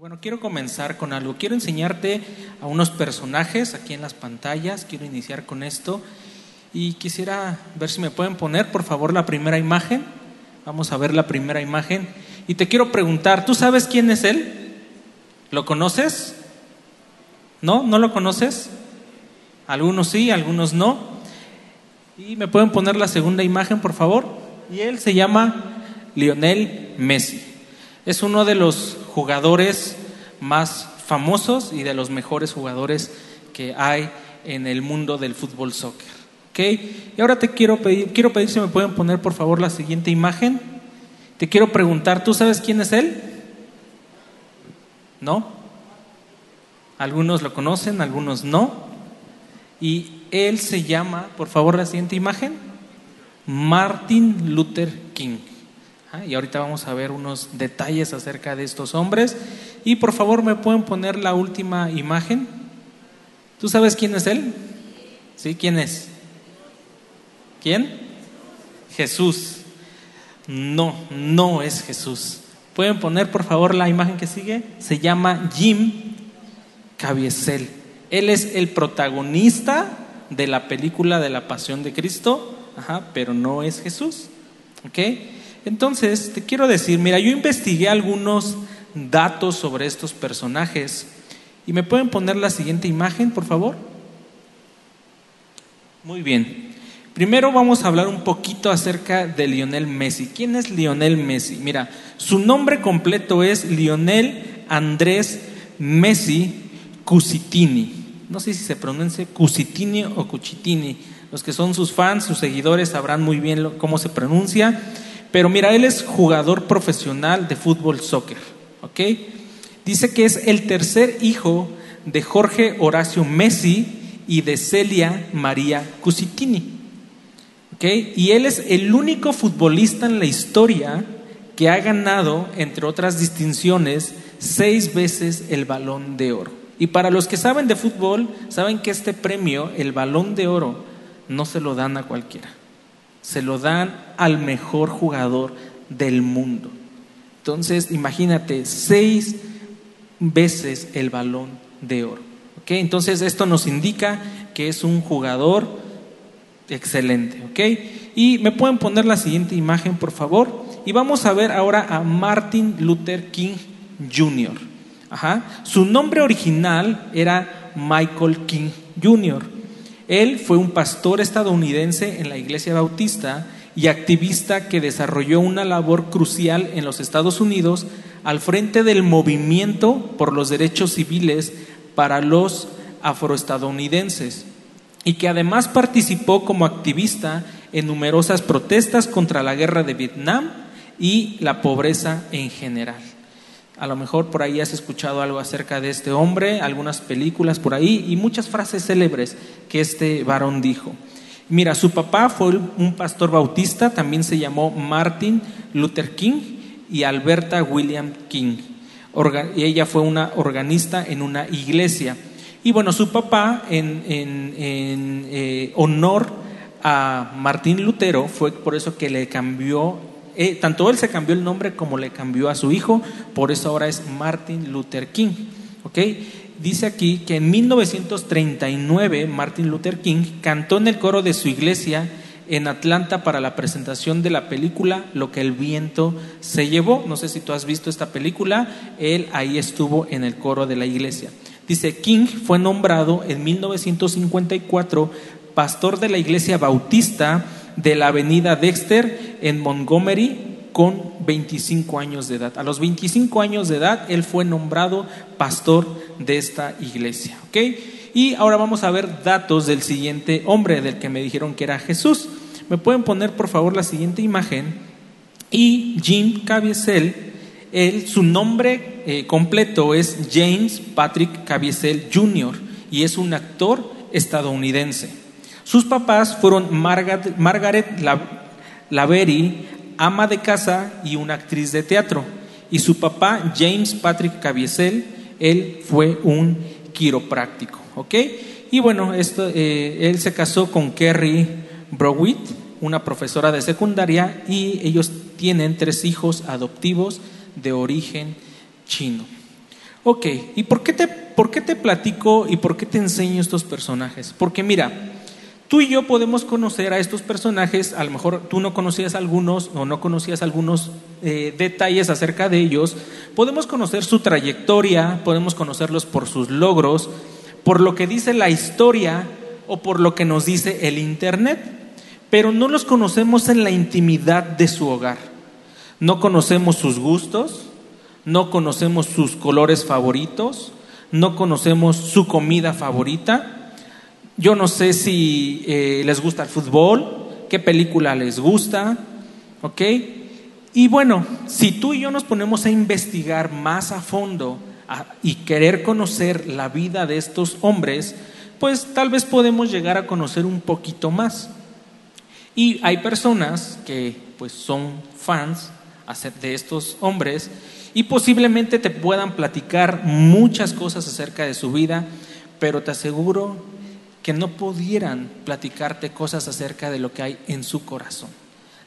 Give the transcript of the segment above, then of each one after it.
Bueno, quiero comenzar con algo. Quiero enseñarte a unos personajes aquí en las pantallas. Quiero iniciar con esto. Y quisiera ver si me pueden poner, por favor, la primera imagen. Vamos a ver la primera imagen. Y te quiero preguntar, ¿tú sabes quién es él? ¿Lo conoces? ¿No? ¿No lo conoces? Algunos sí, algunos no. Y me pueden poner la segunda imagen, por favor. Y él se llama Lionel Messi. Es uno de los jugadores más famosos y de los mejores jugadores que hay en el mundo del fútbol soccer. ¿Okay? Y ahora te quiero pedir, quiero pedir si me pueden poner por favor la siguiente imagen. Te quiero preguntar, ¿tú sabes quién es él? ¿No? Algunos lo conocen, algunos no. Y él se llama, por favor, la siguiente imagen, Martin Luther King. Ah, y ahorita vamos a ver unos detalles acerca de estos hombres. Y por favor, ¿me pueden poner la última imagen? ¿Tú sabes quién es él? ¿Sí? ¿Quién es? ¿Quién? Jesús. No, no es Jesús. ¿Pueden poner por favor la imagen que sigue? Se llama Jim Caviezel. Él es el protagonista de la película de la Pasión de Cristo, ajá, pero no es Jesús. ¿Ok? Entonces, te quiero decir, mira, yo investigué algunos datos sobre estos personajes y me pueden poner la siguiente imagen, por favor. Muy bien. Primero vamos a hablar un poquito acerca de Lionel Messi. ¿Quién es Lionel Messi? Mira, su nombre completo es Lionel Andrés Messi Cusitini. No sé si se pronuncia Cusitini o Cucitini. Los que son sus fans, sus seguidores sabrán muy bien cómo se pronuncia. Pero mira, él es jugador profesional de fútbol soccer, ¿ok? Dice que es el tercer hijo de Jorge Horacio Messi y de Celia María Cusitini. ¿ok? Y él es el único futbolista en la historia que ha ganado, entre otras distinciones, seis veces el balón de oro. Y para los que saben de fútbol, saben que este premio, el balón de oro, no se lo dan a cualquiera se lo dan al mejor jugador del mundo. Entonces, imagínate, seis veces el balón de oro. ¿okay? Entonces, esto nos indica que es un jugador excelente. ¿okay? Y me pueden poner la siguiente imagen, por favor. Y vamos a ver ahora a Martin Luther King Jr. Ajá. Su nombre original era Michael King Jr. Él fue un pastor estadounidense en la Iglesia Bautista y activista que desarrolló una labor crucial en los Estados Unidos al frente del movimiento por los derechos civiles para los afroestadounidenses y que además participó como activista en numerosas protestas contra la guerra de Vietnam y la pobreza en general. A lo mejor por ahí has escuchado algo acerca de este hombre, algunas películas por ahí y muchas frases célebres que este varón dijo. Mira, su papá fue un pastor bautista, también se llamó Martin Luther King y Alberta William King. y ella fue una organista en una iglesia. Y bueno, su papá, en, eh, honor a Martín Lutero, fue por eso que le cambió eh, tanto él se cambió el nombre como le cambió a su hijo, por eso ahora es Martin Luther King. Dice aquí que en 1939 Martin Luther King cantó en el coro de su iglesia en Atlanta para la presentación de la película Lo que el viento se llevó. No sé si tú has visto esta película, él ahí estuvo en el coro de la iglesia. Dice, King fue nombrado en 1954 pastor de la iglesia bautista de la avenida Dexter en Montgomery con 25 años de edad. A los 25 años de edad, él fue nombrado pastor de esta iglesia. Y ahora vamos a ver datos del siguiente hombre del que me dijeron que era Jesús. ¿Me pueden poner por favor la siguiente imagen? Y Jim Caviezel, él, su nombre eh, completo es James Patrick Caviezel Jr. y es un actor estadounidense. Sus papás fueron Margaret, Lavery, ama de casa y una actriz de teatro. Y su papá, James Patrick Caviezel, él fue un quiropráctico. ¿ok? Y bueno, esto, eh, él se casó con Kerry Browitt, una profesora de secundaria, y ellos tienen tres hijos adoptivos de origen chino. Ok, ¿y por qué, te, por qué te platico y por qué te enseño estos personajes? Porque mira, tú y yo podemos conocer a estos personajes, a lo mejor tú no conocías algunos o no conocías algunos eh, detalles acerca de ellos, podemos conocer su trayectoria, podemos conocerlos por sus logros, por lo que dice la historia o por lo que nos dice el Internet, pero no los conocemos en la intimidad de su hogar. No conocemos sus gustos, no conocemos sus colores favoritos, no conocemos su comida favorita. Yo no sé si eh, les gusta el fútbol, qué película les gusta, ¿ok? Y bueno, si tú y yo nos ponemos a investigar más a fondo y querer conocer la vida de estos hombres, pues tal vez podemos llegar a conocer un poquito más. Y hay personas que pues son fans de estos hombres y posiblemente te puedan platicar muchas cosas acerca de su vida, pero te aseguro que no pudieran platicarte cosas acerca de lo que hay en su corazón,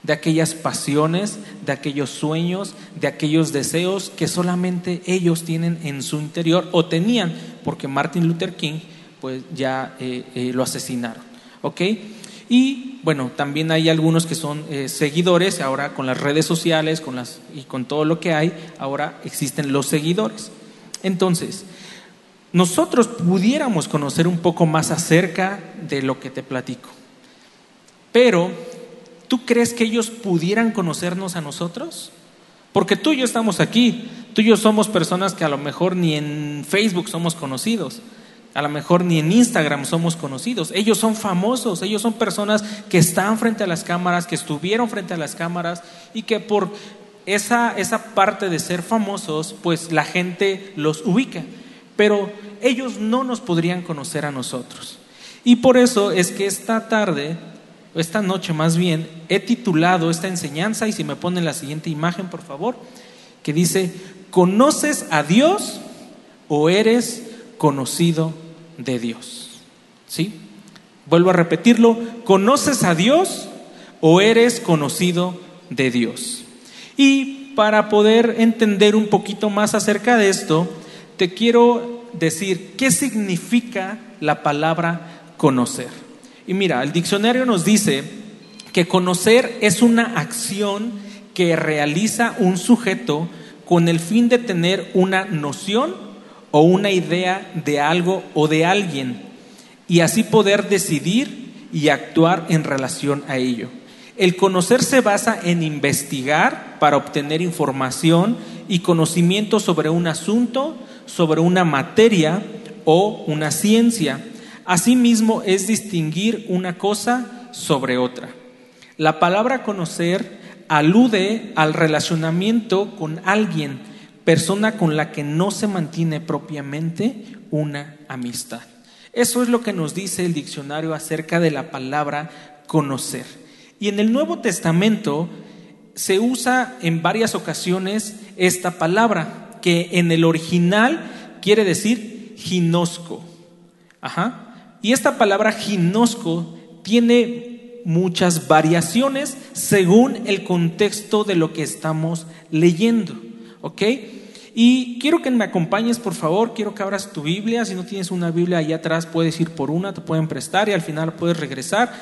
de aquellas pasiones, de aquellos sueños, de aquellos deseos que solamente ellos tienen en su interior o tenían, porque Martin Luther King pues ya eh, eh, lo asesinaron. ¿Ok? Y bueno, también hay algunos que son eh, seguidores, ahora con las redes sociales con las, y con todo lo que hay, ahora existen los seguidores. Entonces, nosotros pudiéramos conocer un poco más acerca de lo que te platico. Pero, ¿tú crees que ellos pudieran conocernos a nosotros? Porque tú y yo estamos aquí, tú y yo somos personas que a lo mejor ni en Facebook somos conocidos. A lo mejor ni en Instagram somos conocidos. Ellos son famosos, ellos son personas que están frente a las cámaras, que estuvieron frente a las cámaras y que por esa, esa parte de ser famosos, pues la gente los ubica. Pero ellos no nos podrían conocer a nosotros. Y por eso es que esta tarde, esta noche más bien, he titulado esta enseñanza, y si me ponen la siguiente imagen, por favor, que dice, ¿conoces a Dios o eres conocido de Dios. ¿Sí? Vuelvo a repetirlo, ¿conoces a Dios o eres conocido de Dios? Y para poder entender un poquito más acerca de esto, te quiero decir qué significa la palabra conocer. Y mira, el diccionario nos dice que conocer es una acción que realiza un sujeto con el fin de tener una noción o una idea de algo o de alguien y así poder decidir y actuar en relación a ello. El conocer se basa en investigar para obtener información y conocimiento sobre un asunto, sobre una materia o una ciencia. Asimismo es distinguir una cosa sobre otra. La palabra conocer alude al relacionamiento con alguien persona con la que no se mantiene propiamente una amistad. Eso es lo que nos dice el diccionario acerca de la palabra conocer. Y en el Nuevo Testamento se usa en varias ocasiones esta palabra, que en el original quiere decir ginosco. Ajá. Y esta palabra ginosco tiene muchas variaciones según el contexto de lo que estamos leyendo. ¿Ok? Y quiero que me acompañes, por favor, quiero que abras tu Biblia. Si no tienes una Biblia ahí atrás, puedes ir por una, te pueden prestar y al final puedes regresar.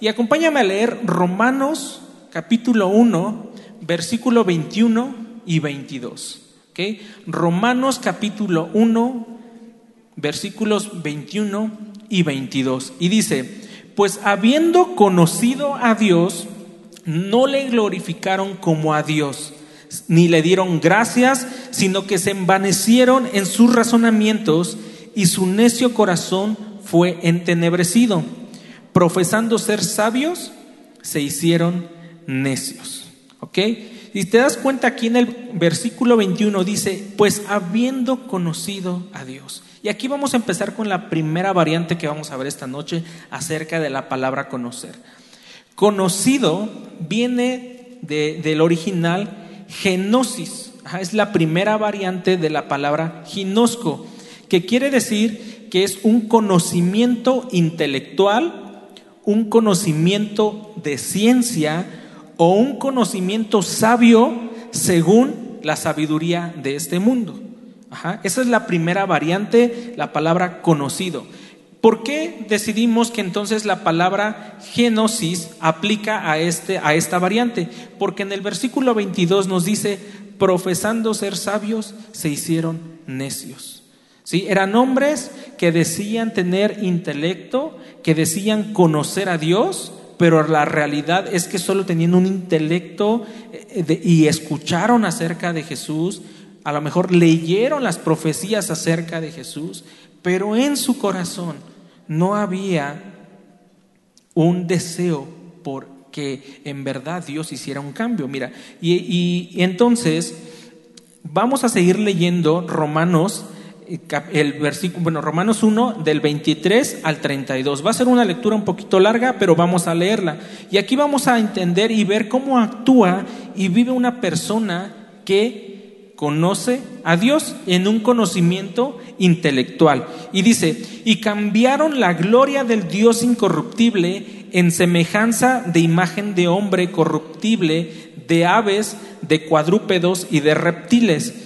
Y acompáñame a leer Romanos capítulo 1, versículo 21 y 22. Romanos capítulo 1, versículos 21 y 22. Y dice, pues habiendo conocido a Dios, no le glorificaron como a Dios ni le dieron gracias, sino que se envanecieron en sus razonamientos y su necio corazón fue entenebrecido. Profesando ser sabios, se hicieron necios. ¿Ok? Y te das cuenta aquí en el versículo 21 dice, pues habiendo conocido a Dios. Y aquí vamos a empezar con la primera variante que vamos a ver esta noche acerca de la palabra conocer. Conocido viene del original genosis. es la primera variante de la palabra ginosco, que quiere decir que es un conocimiento intelectual, un conocimiento de ciencia o un conocimiento sabio según la sabiduría de este mundo. Esa es la primera variante, la palabra conocido. ¿Por qué decidimos que entonces la palabra genosis aplica a, este, a esta variante? Porque en el versículo 22 nos dice, profesando ser sabios, se hicieron necios. ¿Sí? Eran hombres que decían tener intelecto, que decían conocer a Dios, pero la realidad es que solo tenían un intelecto eh, y escucharon acerca de Jesús, a lo mejor leyeron las profecías acerca de Jesús, pero en su corazón no había un deseo por que en verdad Dios hiciera un cambio. Mira, y, entonces vamos a seguir leyendo Romanos el versículo, bueno, Romanos 1 del 23 al 32. Va a ser una lectura un poquito larga, pero vamos a leerla. Y aquí vamos a entender y ver cómo actúa y vive una persona que conoce a Dios en un conocimiento intelectual. Y dice, y cambiaron la gloria del Dios incorruptible en semejanza de imagen de hombre corruptible, de aves, de cuadrúpedos y de reptiles.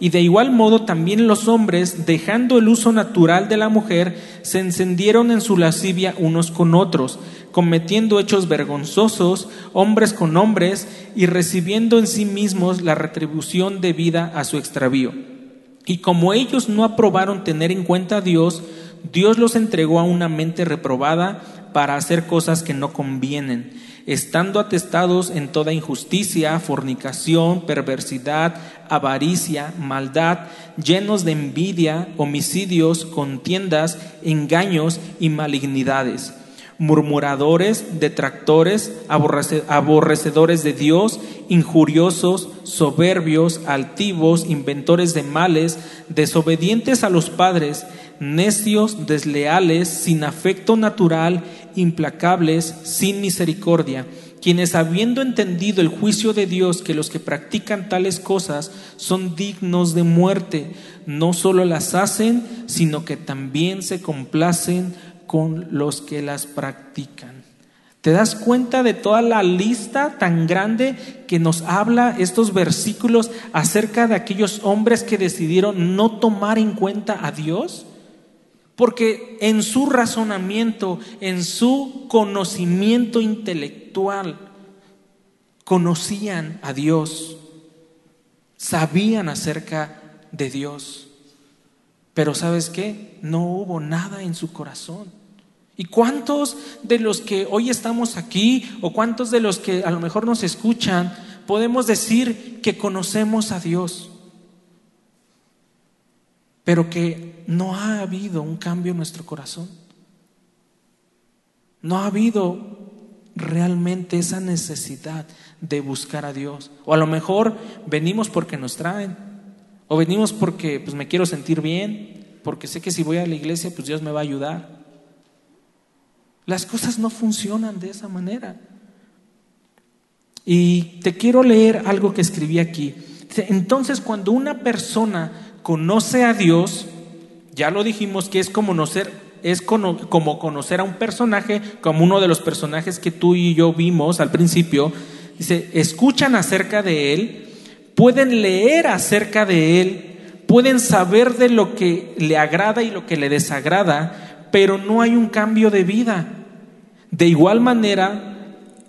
Y de igual modo también los hombres, dejando el uso natural de la mujer, se encendieron en su lascivia unos con otros cometiendo hechos vergonzosos, hombres con hombres, y recibiendo en sí mismos la retribución debida a su extravío. Y como ellos no aprobaron tener en cuenta a Dios, Dios los entregó a una mente reprobada para hacer cosas que no convienen, estando atestados en toda injusticia, fornicación, perversidad, avaricia, maldad, llenos de envidia, homicidios, contiendas, engaños y malignidades murmuradores, detractores, aborrecedores de Dios, injuriosos, soberbios, altivos, inventores de males, desobedientes a los padres, necios, desleales, sin afecto natural, implacables, sin misericordia, quienes habiendo entendido el juicio de Dios que los que practican tales cosas son dignos de muerte, no solo las hacen, sino que también se complacen con los que las practican. ¿Te das cuenta de toda la lista tan grande que nos habla estos versículos acerca de aquellos hombres que decidieron no tomar en cuenta a Dios? Porque en su razonamiento, en su conocimiento intelectual, conocían a Dios, sabían acerca de Dios. Pero sabes qué? No hubo nada en su corazón. ¿Y cuántos de los que hoy estamos aquí o cuántos de los que a lo mejor nos escuchan podemos decir que conocemos a Dios? Pero que no ha habido un cambio en nuestro corazón. No ha habido realmente esa necesidad de buscar a Dios. O a lo mejor venimos porque nos traen. O venimos porque pues me quiero sentir bien, porque sé que si voy a la iglesia pues Dios me va a ayudar. Las cosas no funcionan de esa manera. Y te quiero leer algo que escribí aquí. Entonces, cuando una persona conoce a Dios, ya lo dijimos que es como conocer, es como conocer a un personaje, como uno de los personajes que tú y yo vimos al principio. Dice, escuchan acerca de Él, pueden leer acerca de Él, pueden saber de lo que le agrada y lo que le desagrada, pero no hay un cambio de vida. De igual manera,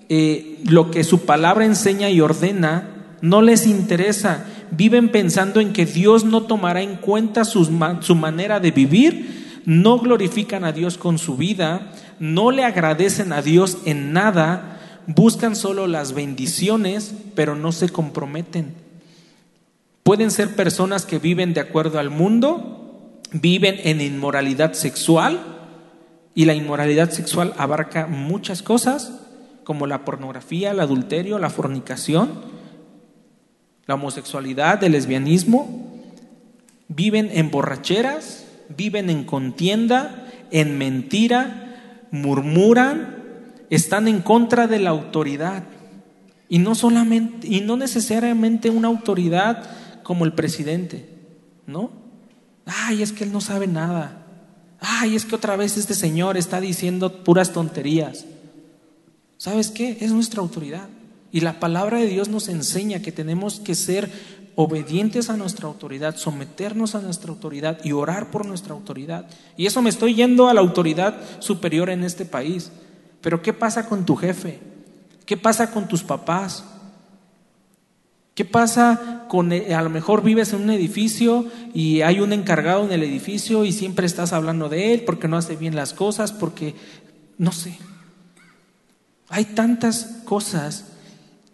eh, lo que su palabra enseña y ordena no les interesa. Viven pensando en que Dios no tomará en cuenta su manera de vivir, no glorifican a Dios con su vida, no le agradecen a Dios en nada, buscan solo las bendiciones, pero no se comprometen. Pueden ser personas que viven de acuerdo al mundo, viven en inmoralidad sexual, y la inmoralidad sexual abarca muchas cosas, como la pornografía, el adulterio, la fornicación, la homosexualidad, el lesbianismo. viven en borracheras, viven en contienda, en mentira, murmuran, están en contra de la autoridad. Y no solamente, y no necesariamente una autoridad como el presidente, ¿no? Ay, es que él no sabe nada. Ay, es que otra vez este señor está diciendo puras tonterías. ¿Sabes qué? Es nuestra autoridad. Y la palabra de Dios nos enseña que tenemos que ser obedientes a nuestra autoridad, someternos a nuestra autoridad y orar por nuestra autoridad. Y eso me estoy yendo a la autoridad superior en este país. Pero ¿qué pasa con tu jefe? ¿Qué pasa con tus papás? ¿Qué pasa con, eh, a lo mejor vives en un edificio y hay un encargado en el edificio y siempre estás hablando de él porque no hace bien las cosas, porque, no sé. Hay tantas cosas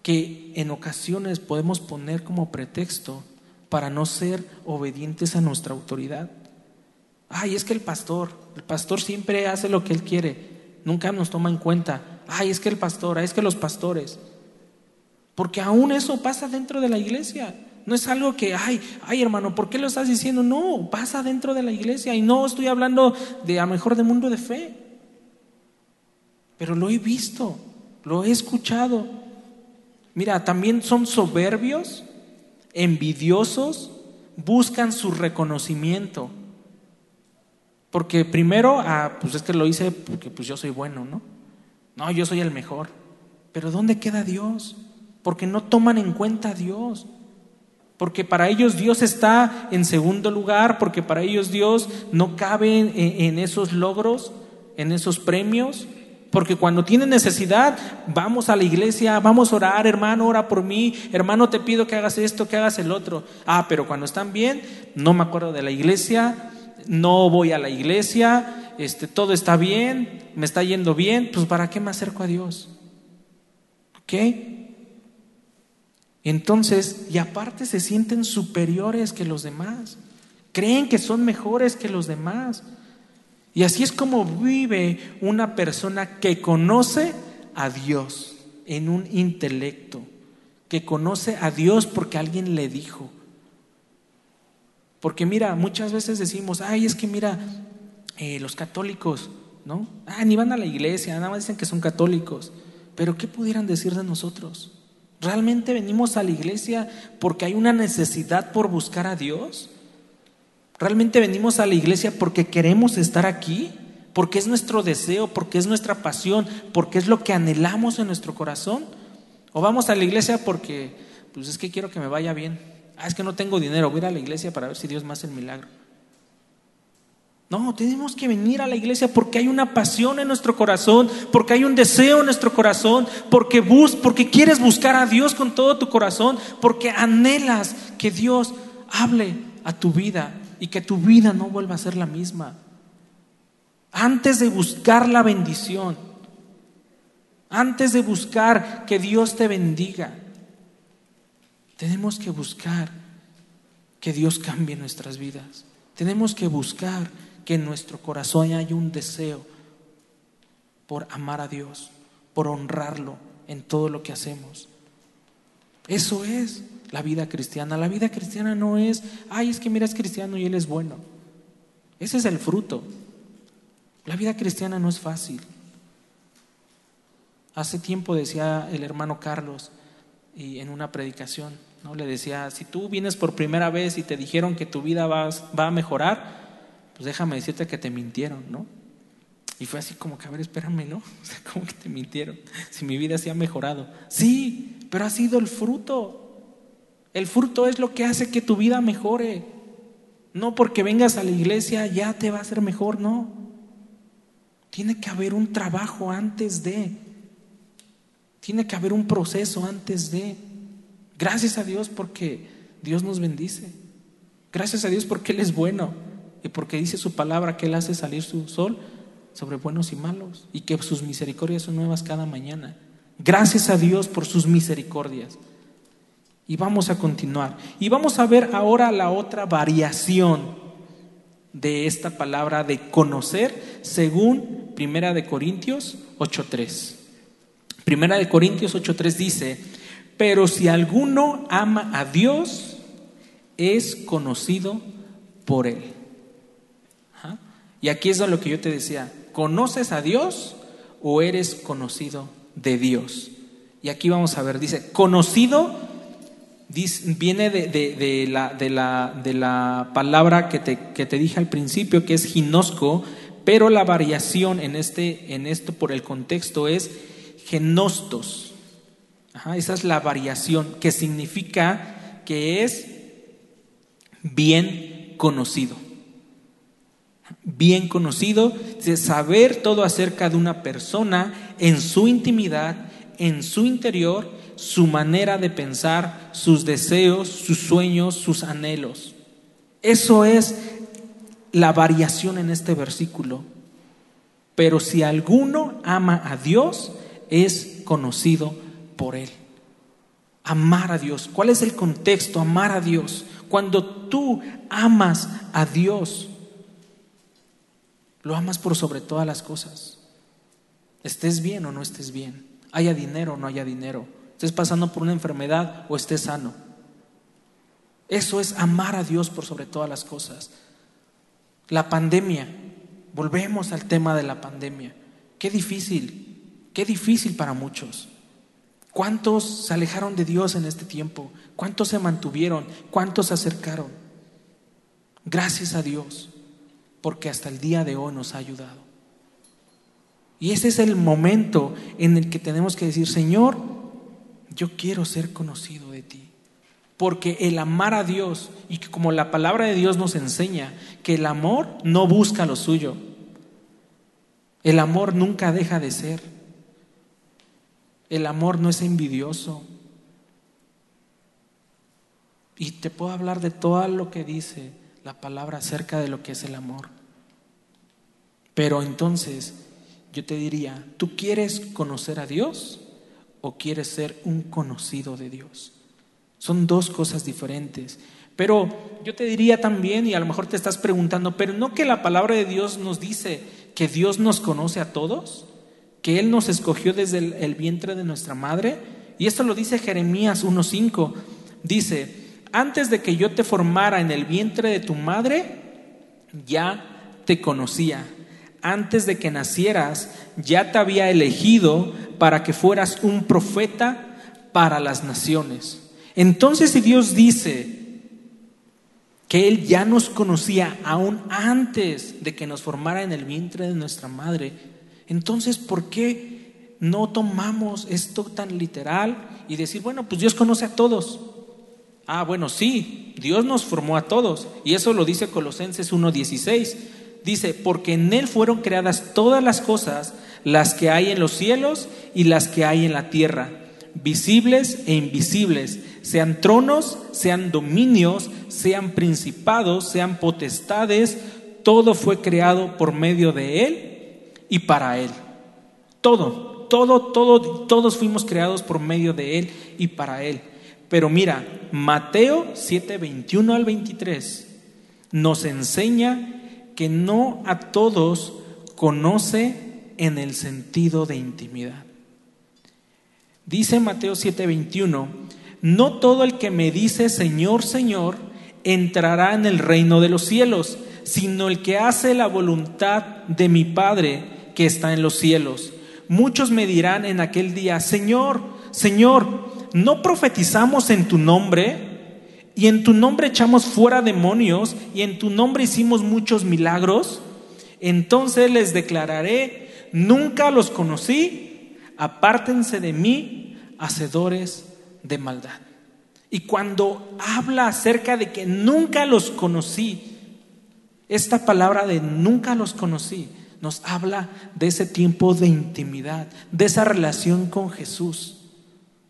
que en ocasiones podemos poner como pretexto para no ser obedientes a nuestra autoridad. Ay, es que el pastor, el pastor siempre hace lo que él quiere, nunca nos toma en cuenta. Ay, es que el pastor, ay, es que los pastores. Porque aún eso pasa dentro de la iglesia. No es algo que, ay, ay hermano, ¿por qué lo estás diciendo? No, pasa dentro de la iglesia. Y no estoy hablando de a mejor de mundo de fe. Pero lo he visto, lo he escuchado. Mira, también son soberbios, envidiosos, buscan su reconocimiento. Porque primero, ah, pues es que lo hice porque pues yo soy bueno, ¿no? No, yo soy el mejor. Pero ¿dónde queda Dios? Porque no toman en cuenta a Dios. Porque para ellos Dios está en segundo lugar, porque para ellos Dios no cabe en esos logros, en esos premios. Porque cuando tienen necesidad, vamos a la iglesia, vamos a orar, hermano, ora por mí, hermano, te pido que hagas esto, que hagas el otro. Ah, pero cuando están bien, no me acuerdo de la iglesia, no voy a la iglesia, este, todo está bien, me está yendo bien, pues ¿para qué me acerco a Dios? ¿Ok? Entonces, y aparte se sienten superiores que los demás, creen que son mejores que los demás. Y así es como vive una persona que conoce a Dios en un intelecto, que conoce a Dios porque alguien le dijo. Porque mira, muchas veces decimos, ay, es que mira, eh, los católicos, ¿no? Ah, ni van a la iglesia, nada más dicen que son católicos. Pero ¿qué pudieran decir de nosotros? ¿Realmente venimos a la iglesia porque hay una necesidad por buscar a Dios? ¿Realmente venimos a la iglesia porque queremos estar aquí? ¿Porque es nuestro deseo? ¿Porque es nuestra pasión? ¿Porque es lo que anhelamos en nuestro corazón? ¿O vamos a la iglesia porque, pues es que quiero que me vaya bien? Ah, es que no tengo dinero, voy a ir a la iglesia para ver si Dios me hace el milagro. No, tenemos que venir a la iglesia porque hay una pasión en nuestro corazón, porque hay un deseo en nuestro corazón, porque bus, porque quieres buscar a Dios con todo tu corazón, porque anhelas que Dios hable a tu vida y que tu vida no vuelva a ser la misma. Antes de buscar la bendición, antes de buscar que Dios te bendiga, tenemos que buscar que Dios cambie nuestras vidas. Tenemos que buscar que en nuestro corazón haya un deseo por amar a Dios, por honrarlo en todo lo que hacemos. Eso es la vida cristiana. La vida cristiana no es, ay, es que mira, es cristiano y él es bueno. Ese es el fruto. La vida cristiana no es fácil. Hace tiempo decía el hermano Carlos y en una predicación, ¿no? Le decía, si tú vienes por primera vez y te dijeron que tu vida va, va a mejorar, pues déjame decirte que te mintieron, ¿no? Y fue así como que, a ver, espérame, ¿no? O sea, como que te mintieron. Si mi vida se ha mejorado. Sí, pero ha sido el fruto. El fruto es lo que hace que tu vida mejore. No porque vengas a la iglesia ya te va a ser mejor, no. Tiene que haber un trabajo antes de. Tiene que haber un proceso antes de. Gracias a Dios porque Dios nos bendice. Gracias a Dios porque Él es bueno y porque dice su palabra que Él hace salir su sol sobre buenos y malos y que sus misericordias son nuevas cada mañana. Gracias a Dios por sus misericordias. Y vamos a continuar. Y vamos a ver ahora la otra variación de esta palabra de conocer según Primera de Corintios 8.3. Primera de Corintios 8.3 dice, pero si alguno ama a Dios, es conocido por Él. Y aquí es lo que yo te decía, ¿conoces a Dios o eres conocido de Dios? Y aquí vamos a ver, dice, conocido viene de, la, de, la, de la, palabra que te, que te, dije al principio, que es ginosco, pero la variación en, este, en esto por el contexto es genostos. esa es la variación, que significa que es bien conocido. Bien conocido, de saber todo acerca de una persona en su intimidad, en su interior, su manera de pensar, sus deseos, sus sueños, sus anhelos. Eso es la variación en este versículo. Pero si alguno ama a Dios, es conocido por Él. Amar a Dios. ¿Cuál es el contexto? Amar a Dios. Cuando tú amas a Dios, lo amas por sobre todas las cosas. Estés bien o no estés bien. Haya dinero o no haya dinero. Estés pasando por una enfermedad o estés sano. Eso es amar a Dios por sobre todas las cosas. La pandemia, volvemos al tema de la pandemia. Qué difícil, qué difícil para muchos. ¿Cuántos se alejaron de Dios en este tiempo? ¿Cuántos se mantuvieron? ¿Cuántos se acercaron? Gracias a Dios, porque hasta el día de hoy nos ha ayudado. Y ese es el momento en el que tenemos que decir, Señor, yo quiero ser conocido de ti. Porque el amar a Dios, y como la palabra de Dios nos enseña, que el amor no busca lo suyo. El amor nunca deja de ser. El amor no es envidioso. Y te puedo hablar de todo lo que dice la palabra acerca de lo que es el amor. Pero entonces yo te diría, ¿tú quieres conocer a Dios o quieres ser un conocido de Dios? Son dos cosas diferentes. Pero yo te diría también, y a lo mejor te estás preguntando, pero no que la palabra de Dios nos dice que Dios nos conoce a todos, que Él nos escogió desde el, vientre de nuestra madre. Y esto lo dice Jeremías 1.5. Dice, antes de que yo te formara en el vientre de tu madre, ya te conocía. Antes de que nacieras, ya te había elegido para que fueras un profeta para las naciones. Entonces si Dios dice que Él ya nos conocía aún antes de que nos formara en el vientre de nuestra madre, entonces ¿por qué no tomamos esto tan literal y decir, bueno, pues Dios conoce a todos? Ah, bueno, sí, Dios nos formó a todos y eso lo dice Colosenses 1.16. Dice, porque en Él fueron creadas todas las cosas, las que hay en los cielos y las que hay en la tierra, visibles e invisibles sean tronos, sean dominios, sean principados, sean potestades, todo fue creado por medio de Él y para Él. Todo, todo, todo, todos fuimos creados por medio de Él y para Él. Pero mira, Mateo 7, 21 al 23 nos enseña que no a todos conoce en el sentido de intimidad. Dice Mateo 7:21, no todo el que me dice Señor, Señor, entrará en el reino de los cielos, sino el que hace la voluntad de mi Padre que está en los cielos. Muchos me dirán en aquel día, Señor, Señor, ¿no profetizamos en tu nombre? Y en tu nombre echamos fuera demonios y en tu nombre hicimos muchos milagros. Entonces les declararé, nunca los conocí, apártense de mí, hacedores de maldad. Y cuando habla acerca de que nunca los conocí, esta palabra de nunca los conocí nos habla de ese tiempo de intimidad, de esa relación con Jesús.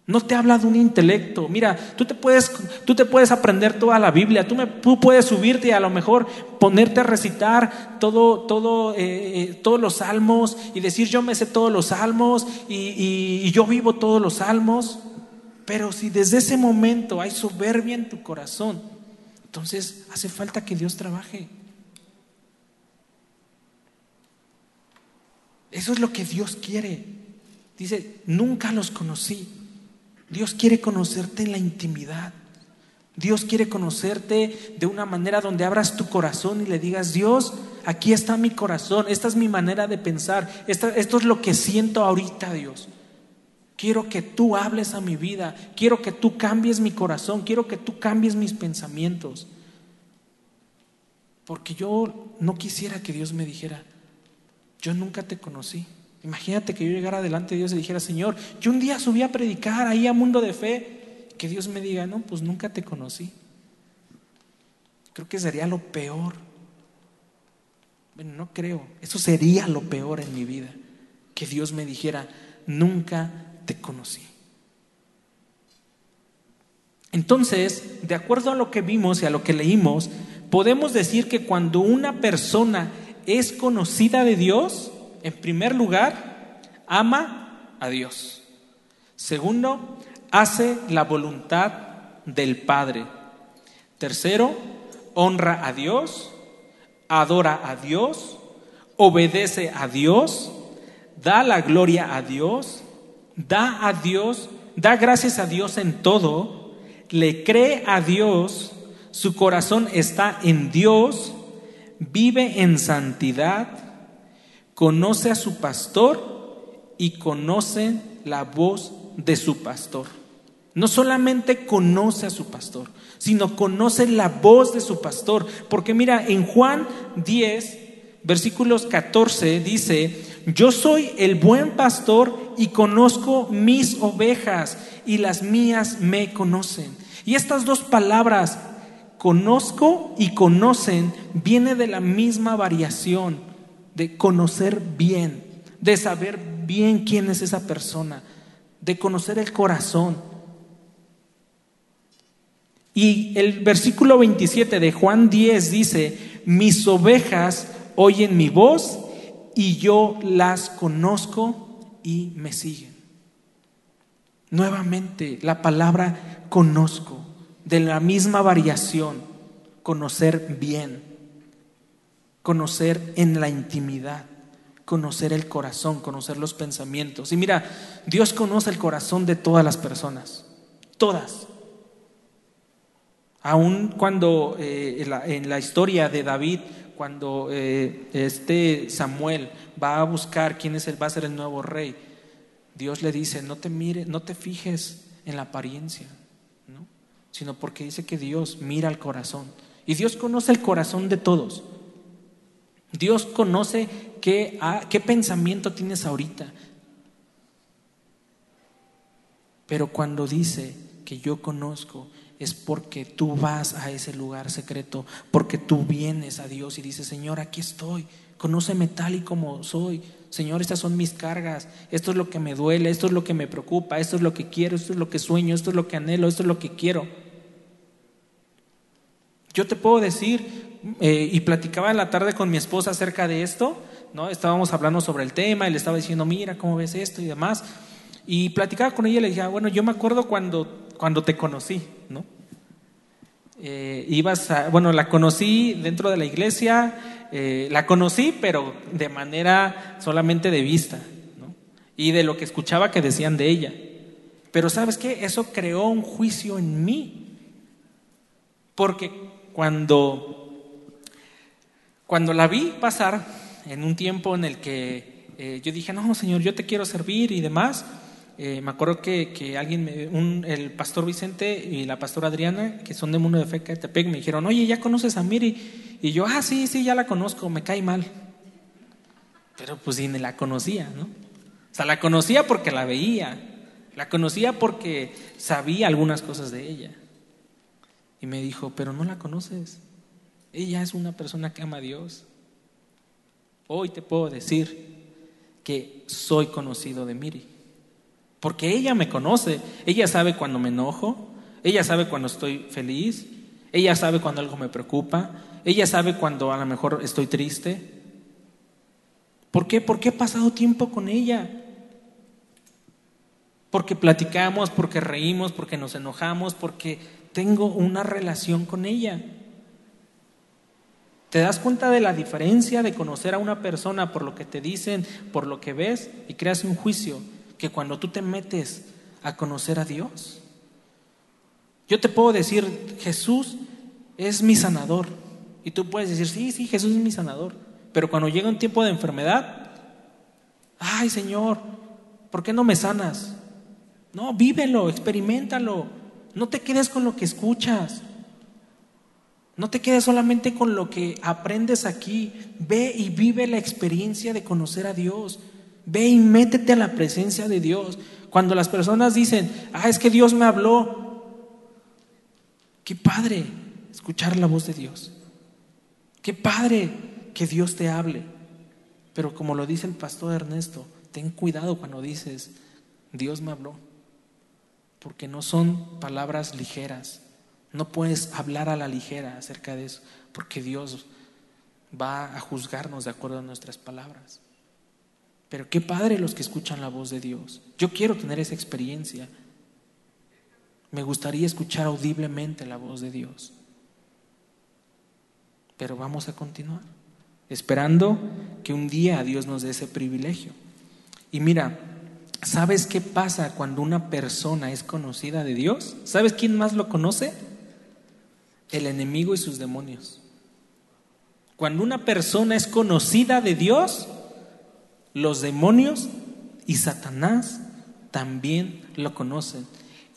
No te habla de un intelecto. Mira, tú te puedes, tú te puedes aprender toda la Biblia, tú, me, puedes subirte y a lo mejor ponerte a recitar todo, todo, eh, eh, todos los salmos y decir yo me sé todos los salmos y yo vivo todos los salmos. Pero si desde ese momento hay soberbia en tu corazón, entonces hace falta que Dios trabaje. Eso es lo que Dios quiere. Dice, nunca los conocí. Dios quiere conocerte en la intimidad. Dios quiere conocerte de una manera donde abras tu corazón y le digas, Dios, aquí está mi corazón, esta es mi manera de pensar, esto es lo que siento ahorita, Dios. Quiero que tú hables a mi vida, quiero que tú cambies mi corazón, quiero que tú cambies mis pensamientos. Porque yo no quisiera que Dios me dijera, yo nunca te conocí. Imagínate que yo llegara delante de Dios y dijera, Señor, yo un día subí a predicar ahí a Mundo de Fe, que Dios me diga, no, pues nunca te conocí. Creo que sería lo peor. Bueno, no creo, eso sería lo peor en mi vida, que Dios me dijera, nunca te conocí. Entonces, de acuerdo a lo que vimos y a lo que leímos, podemos decir que cuando una persona es conocida de Dios, en primer lugar, ama a Dios. Segundo, hace la voluntad del Padre. Tercero, honra a Dios, adora a Dios, obedece a Dios, da la gloria a Dios, da a Dios, da gracias a Dios en todo, le cree a Dios, su corazón está en Dios, vive en santidad, conoce a su pastor y conoce la voz de su pastor. No solamente conoce a su pastor, sino conoce la voz de su pastor. Porque mira, en Juan 10, versículos 14 dice, yo soy el buen pastor y conozco mis ovejas y las mías me conocen. Y estas dos palabras, conozco y conocen, viene de la misma variación de conocer bien, de saber bien quién es esa persona, de conocer el corazón. Y el versículo 27 de Juan 10 dice, mis ovejas oyen mi voz y yo las conozco y me siguen. Nuevamente, la palabra conozco, de la misma variación, conocer bien conocer en la intimidad, conocer el corazón, conocer los pensamientos. Y mira, Dios conoce el corazón de todas las personas, todas. Aun cuando eh, en, la, historia de David, cuando eh, este Samuel va a buscar quién es el, va a ser el nuevo rey, Dios le dice, no te mire, no te fijes en la apariencia, ¿no? sino porque dice que Dios mira el corazón. Y Dios conoce el corazón de todos. Dios conoce qué, ah, qué pensamiento tienes ahorita. Pero cuando dice que yo conozco, es porque tú vas a ese lugar secreto, porque tú vienes a Dios y dices, Señor, aquí estoy, conóceme tal y como soy. Señor, estas son mis cargas, esto es lo que me duele, esto es lo que me preocupa, esto es lo que quiero, esto es lo que sueño, esto es lo que anhelo, esto es lo que quiero. Yo te puedo decir, eh, y platicaba en la tarde con mi esposa acerca de esto, ¿no? Estábamos hablando sobre el tema y le estaba diciendo, mira, ¿cómo ves esto y demás? Y platicaba con ella y le dije, ah, bueno, yo me acuerdo cuando, cuando te conocí, ¿no? Eh, ibas a, bueno, la conocí dentro de la iglesia, eh, la conocí, pero de manera solamente de vista, ¿no? Y de lo que escuchaba que decían de ella. Pero sabes qué, eso creó un juicio en mí. Porque cuando cuando la vi pasar en un tiempo en el que eh, yo dije, no, Señor, yo te quiero servir y demás, eh, me acuerdo que, alguien, el pastor Vicente y la pastora Adriana, que son de Mundo de Fe Catepec, me dijeron, oye, ¿ya conoces a Miri? Y yo, ah, sí, sí, ya la conozco, me cae mal. Pero pues ni la conocía, ¿no? O sea, la conocía porque la veía, la conocía porque sabía algunas cosas de ella. Y me dijo, pero no la conoces. Ella es una persona que ama a Dios. Hoy te puedo decir que soy conocido de Miri. Porque ella me conoce. Ella sabe cuando me enojo. Ella sabe cuando estoy feliz. Ella sabe cuando algo me preocupa. Ella sabe cuando a lo mejor estoy triste. ¿Por qué? Porque he pasado tiempo con ella. Porque platicamos, porque reímos, porque nos enojamos, porque tengo una relación con ella. ¿Te das cuenta de la diferencia de conocer a una persona por lo que te dicen, por lo que ves y creas un juicio que cuando tú te metes a conocer a Dios? Yo te puedo decir, Jesús es mi sanador. Y tú puedes decir, sí, sí, Jesús es mi sanador. Pero cuando llega un tiempo de enfermedad, ay Señor, ¿por qué no me sanas? No, vívelo, experimentalo. No te quedes con lo que escuchas. No te quedes solamente con lo que aprendes aquí. Ve y vive la experiencia de conocer a Dios. Ve y métete a la presencia de Dios. Cuando las personas dicen, ah, es que Dios me habló. Qué padre escuchar la voz de Dios. Qué padre que Dios te hable. Pero como lo dice el pastor Ernesto, ten cuidado cuando dices, Dios me habló. Porque no son palabras ligeras no puedes hablar a la ligera acerca de eso, porque Dios va a juzgarnos de acuerdo a nuestras palabras. Pero qué padre los que escuchan la voz de Dios. Yo quiero tener esa experiencia. Me gustaría escuchar audiblemente la voz de Dios. Pero vamos a continuar, esperando que un día Dios nos dé ese privilegio. Y mira, ¿sabes qué pasa cuando una persona es conocida de Dios? ¿Sabes quién más lo conoce? El enemigo y sus demonios. Cuando una persona es conocida de Dios, los demonios y Satanás también lo conocen.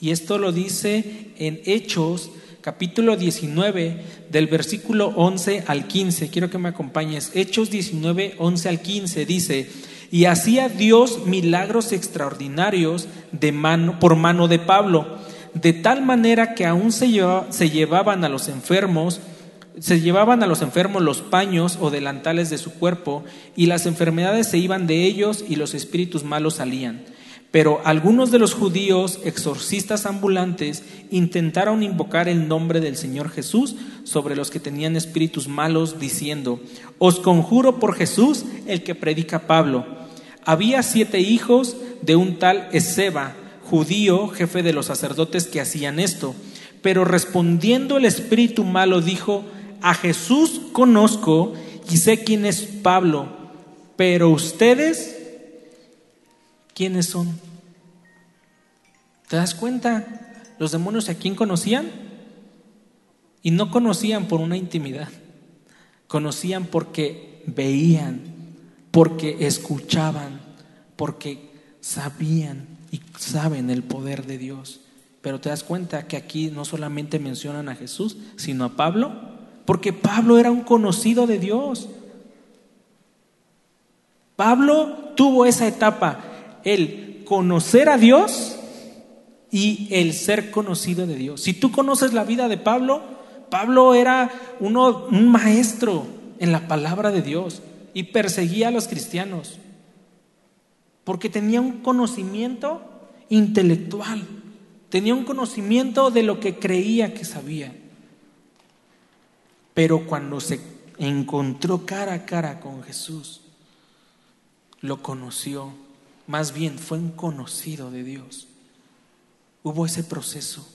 Y esto lo dice en Hechos capítulo 19 del versículo 11 al 15. Quiero que me acompañes. Hechos 19, 11 al 15 dice, y hacía Dios milagros extraordinarios de mano, por mano de Pablo de tal manera que aún se, llevaban a los enfermos, se llevaban a los enfermos los paños o delantales de su cuerpo, y las enfermedades se iban de ellos y los espíritus malos salían. Pero algunos de los judíos, exorcistas ambulantes, intentaron invocar el nombre del Señor Jesús sobre los que tenían espíritus malos, diciendo, Os conjuro por Jesús, el que predica Pablo. Había siete hijos de un tal Ezeba, judío, jefe de los sacerdotes que hacían esto. Pero respondiendo el espíritu malo dijo, a Jesús conozco y sé quién es Pablo, pero ustedes, ¿quiénes son? ¿Te das cuenta? Los demonios a quién conocían? Y no conocían por una intimidad, conocían porque veían, porque escuchaban, porque sabían y saben el poder de Dios. Pero te das cuenta que aquí no solamente mencionan a Jesús, sino a Pablo, porque Pablo era un conocido de Dios. Pablo tuvo esa etapa, el conocer a Dios y el ser conocido de Dios. Si tú conoces la vida de Pablo, Pablo era uno, un maestro en la palabra de Dios y perseguía a los cristianos porque tenía un conocimiento intelectual, tenía un conocimiento de lo que creía que sabía. Pero cuando se encontró cara a cara con Jesús, lo conoció, más bien fue un conocido de Dios. Hubo ese proceso,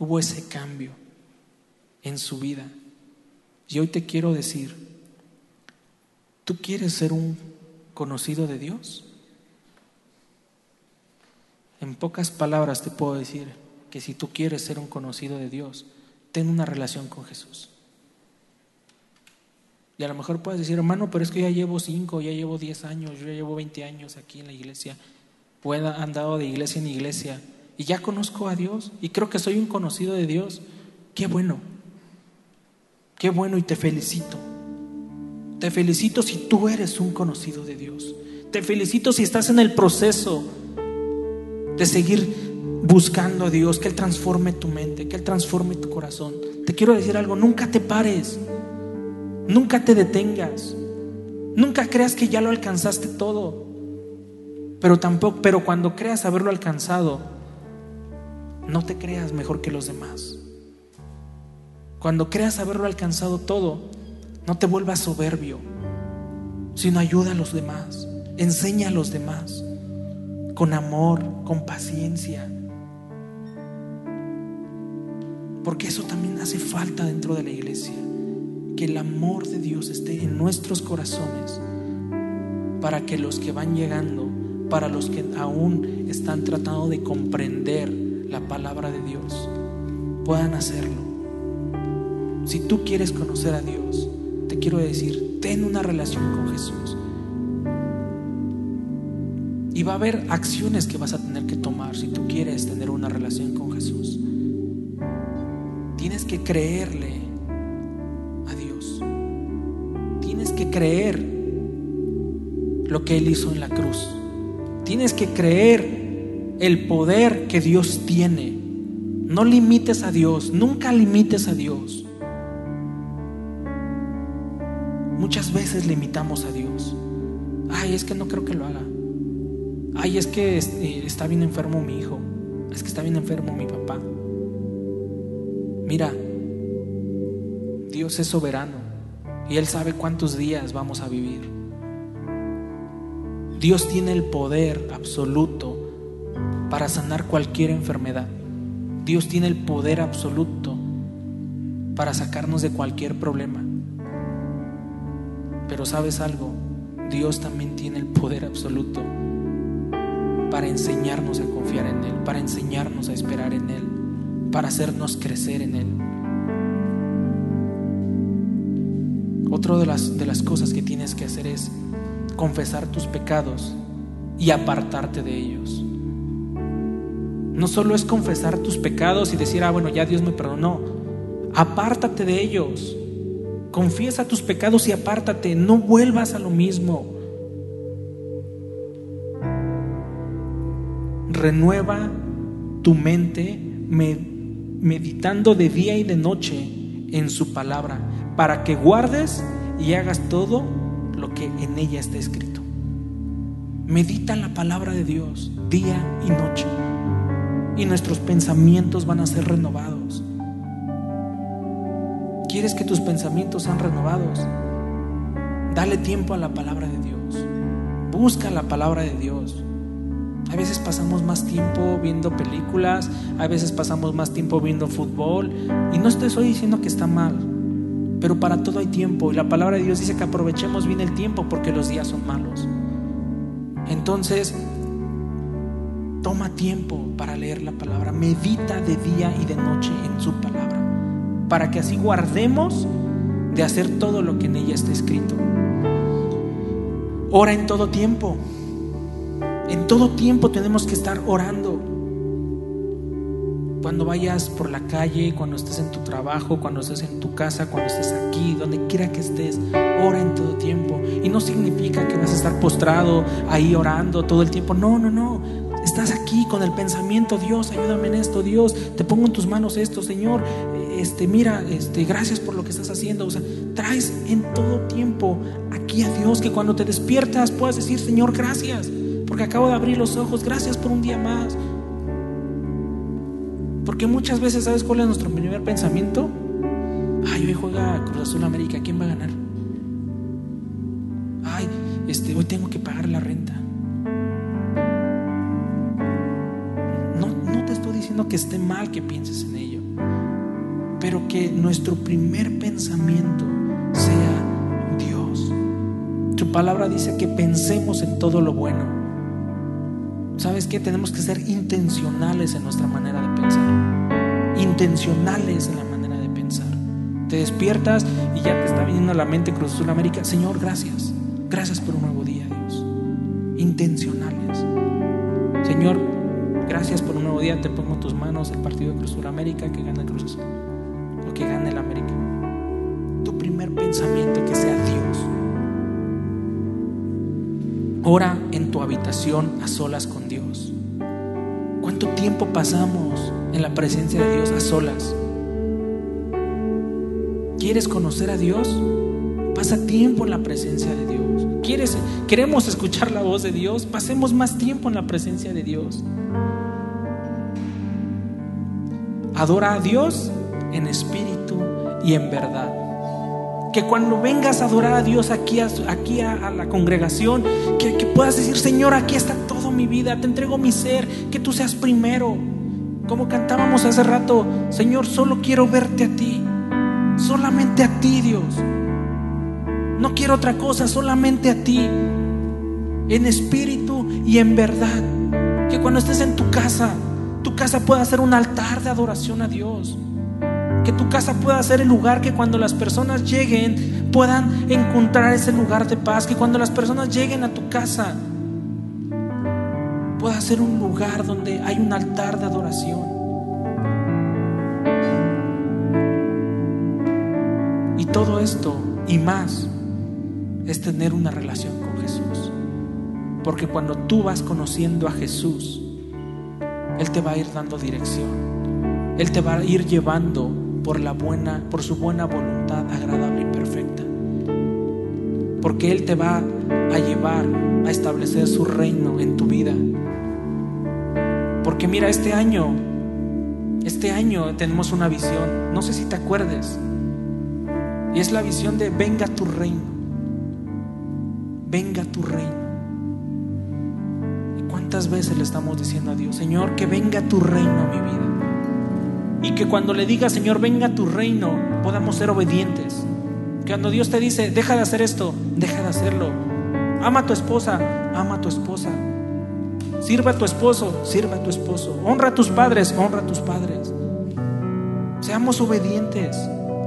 hubo ese cambio en su vida. Y hoy te quiero decir, ¿tú quieres ser un conocido de Dios? En pocas palabras te puedo decir que si tú quieres ser un conocido de Dios, ten una relación con Jesús. Y a lo mejor puedes decir, hermano, pero es que ya llevo cinco, ya llevo diez años, yo ya llevo veinte años aquí en la iglesia, o he andado de iglesia en iglesia, y ya conozco a Dios, y creo que soy un conocido de Dios. Qué bueno, qué bueno y te felicito. Te felicito si tú eres un conocido de Dios. Te felicito si estás en el proceso de seguir buscando a Dios, que Él transforme tu mente, que Él transforme tu corazón. Te quiero decir algo, nunca te pares, nunca te detengas, nunca creas que ya lo alcanzaste todo, pero tampoco, pero cuando creas haberlo alcanzado, no te creas mejor que los demás. Cuando creas haberlo alcanzado todo, no te vuelvas soberbio, sino ayuda a los demás, enseña a los demás con amor, con paciencia. Porque eso también hace falta dentro de la iglesia, que el amor de Dios esté en nuestros corazones, para que los que van llegando, para los que aún están tratando de comprender la palabra de Dios, puedan hacerlo. Si tú quieres conocer a Dios, te quiero decir, ten una relación con Jesús. Y va a haber acciones que vas a tener que tomar si tú quieres tener una relación con Jesús. Tienes que creerle a Dios. Tienes que creer lo que Él hizo en la cruz. Tienes que creer el poder que Dios tiene. No limites a Dios, nunca limites a Dios. Muchas veces limitamos a Dios. Ay, es que no creo que lo haga. Ay, es que eh, está bien enfermo mi hijo. Es que está bien enfermo mi papá. Mira, Dios es soberano y Él sabe cuántos días vamos a vivir. Dios tiene el poder absoluto para sanar cualquier enfermedad. Dios tiene el poder absoluto para sacarnos de cualquier problema. Pero sabes algo, Dios también tiene el poder absoluto para enseñarnos a confiar en Él, para enseñarnos a esperar en Él, para hacernos crecer en Él. Otra de las, de las cosas que tienes que hacer es confesar tus pecados y apartarte de ellos. No solo es confesar tus pecados y decir, ah, bueno, ya Dios me perdonó. Apártate de ellos. Confiesa tus pecados y apártate, no vuelvas a lo mismo. Renueva tu mente meditando de día y de noche en su palabra, para que guardes y hagas todo lo que en ella está escrito. Medita la palabra de Dios día y noche y nuestros pensamientos van a ser renovados. ¿Quieres que tus pensamientos sean renovados? Dale tiempo a la palabra de Dios. Busca la palabra de Dios. A veces pasamos más tiempo viendo películas, a veces pasamos más tiempo viendo fútbol. Y no estoy diciendo que está mal, pero para todo hay tiempo. Y la palabra de Dios dice que aprovechemos bien el tiempo porque los días son malos. Entonces, toma tiempo para leer la palabra. Medita de día y de noche en su palabra para que así guardemos de hacer todo lo que en ella está escrito. Ora en todo tiempo. En todo tiempo tenemos que estar orando. Cuando vayas por la calle, cuando estés en tu trabajo, cuando estés en tu casa, cuando estés aquí, donde quiera que estés, ora en todo tiempo. Y no significa que vas a estar postrado ahí orando todo el tiempo. No, no, no. Estás aquí con el pensamiento, Dios, ayúdame en esto, Dios, te pongo en tus manos esto, Señor, este, mira, este, gracias por lo que estás haciendo. O sea, traes en todo tiempo aquí a Dios que cuando te despiertas puedas decir, Señor, gracias, porque acabo de abrir los ojos, gracias por un día más. Porque muchas veces, ¿sabes cuál es nuestro primer pensamiento? Ay, hoy juega Cruz Azul América, ¿quién va a ganar? Ay, este, hoy tengo que pagar la renta. No, no te estoy diciendo que esté mal que pienses en ello pero que nuestro primer pensamiento sea Dios. Tu palabra dice que pensemos en todo lo bueno. ¿Sabes qué? Tenemos que ser intencionales en nuestra manera de pensar. Intencionales en la manera de pensar. Te despiertas y ya te está viniendo a la mente Cruz Azul América. Señor, gracias. Gracias por un nuevo día, Dios. Intencionales. Señor, gracias por un nuevo día. Te pongo tus manos el partido de Cruz Azul América que gana Cruz Azul que gane el América. Tu primer pensamiento que sea Dios. Ora en tu habitación a solas con. ¿Cuánto tiempo pasamos en la presencia de Dios a solas? ¿Quieres conocer a Dios? Pasa tiempo en la presencia de Dios. ¿Quieres, queremos escuchar la voz de Dios? Pasemos más tiempo en la presencia de Dios. Adora a Dios en espíritu y en verdad. Que cuando vengas a adorar a Dios aquí a, aquí a, la congregación, que, puedas decir, Señor, aquí está toda mi vida, te entrego mi ser, que tú seas primero. Como cantábamos hace rato, Señor, solo quiero verte a ti, solamente a ti, Dios. No quiero otra cosa, solamente a ti, en espíritu y en verdad. Que cuando estés en tu casa, tu casa pueda ser un altar de adoración a Dios Que tu casa pueda ser el lugar que cuando las personas lleguen puedan encontrar ese lugar de paz. Que cuando las personas lleguen a tu casa pueda ser un lugar donde hay un altar de adoración. Y todo esto y más es tener una relación con Jesús. Porque cuando tú vas conociendo a Jesús, Él te va a ir dando dirección. Él te va a ir llevando por la buena, por su buena voluntad agradable y perfecta. Porque Él te va a llevar a establecer su reino en tu vida. Porque mira, este año, este año tenemos una visión, no sé si te acuerdes, y es la visión de venga tu reino. Venga tu reino. ¿Y cuántas veces le estamos diciendo a Dios, Señor, que venga tu reino a mi vida? Y que cuando le diga, Señor, venga tu reino, podamos ser obedientes. Cuando Dios te dice, deja de hacer esto, deja de hacerlo. Ama a tu esposa, ama a tu esposa. Sirva a tu esposo, sirva a tu esposo. Honra a tus padres, honra a tus padres. Seamos obedientes.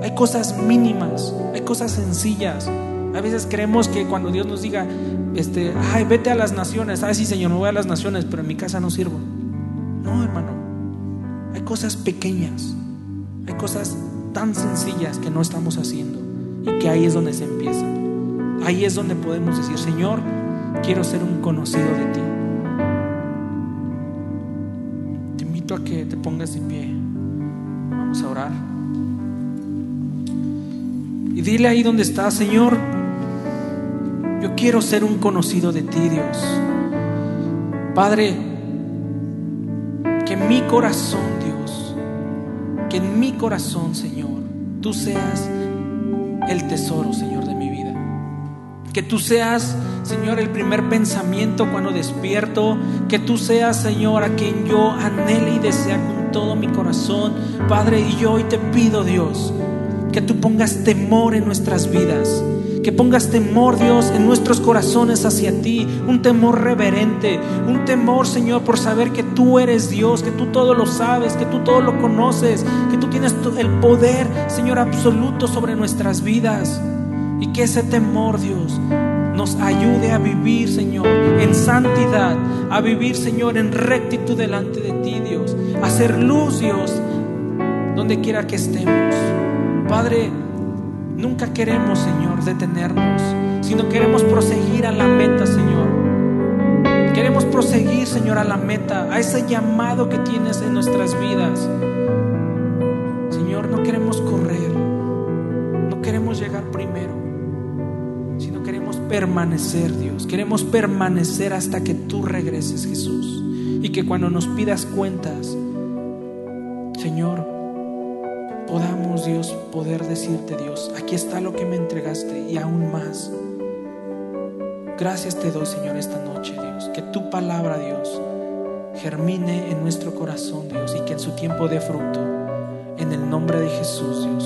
Hay cosas mínimas, hay cosas sencillas. A veces creemos que cuando Dios nos diga, este, ay, vete a las naciones, ay, sí, Señor, me voy a las naciones, pero en mi casa no sirvo. Cosas pequeñas, hay cosas tan sencillas que no estamos haciendo y que ahí es donde se empieza. Ahí es donde podemos decir, Señor, quiero ser un conocido de ti. Te invito a que te pongas de pie. Vamos a orar. Y dile ahí donde está, Señor, yo quiero ser un conocido de ti, Dios. Padre, que en mi corazón, que en mi corazón, Señor, tú seas el tesoro, Señor, de mi vida. Que tú seas, Señor, el primer pensamiento cuando despierto. Que tú seas, Señor, a quien yo anhele y desea con todo mi corazón. Padre, y yo hoy te pido, Dios, que tú pongas temor en nuestras vidas. Que pongas temor, Dios, en nuestros corazones hacia ti. Un temor reverente. Un temor, Señor, por saber que tú eres Dios, que tú todo lo sabes, que tú todo lo conoces, que tú tienes el poder, Señor, absoluto sobre nuestras vidas. Y que ese temor, Dios, nos ayude a vivir, Señor, en santidad, a vivir, Señor, en rectitud delante de ti, Dios, a hacer luz, Dios, donde quiera que estemos. Padre, nunca queremos, Señor, detenernos, sino queremos proseguir a la meta, Señor. Queremos proseguir, Señor, a la meta, a ese llamado que tienes en nuestras vidas. Señor, no queremos correr, no queremos llegar primero, sino queremos permanecer, Dios. Queremos permanecer hasta que tú regreses, Jesús. Y que cuando nos pidas cuentas, Señor, Dios, poder decirte, Dios, aquí está lo que me entregaste y aún más. Gracias te doy, Señor, esta noche, Dios. Que tu palabra, Dios, germine en nuestro corazón, Dios, y que en su tiempo dé fruto. En el nombre de Jesús, Dios.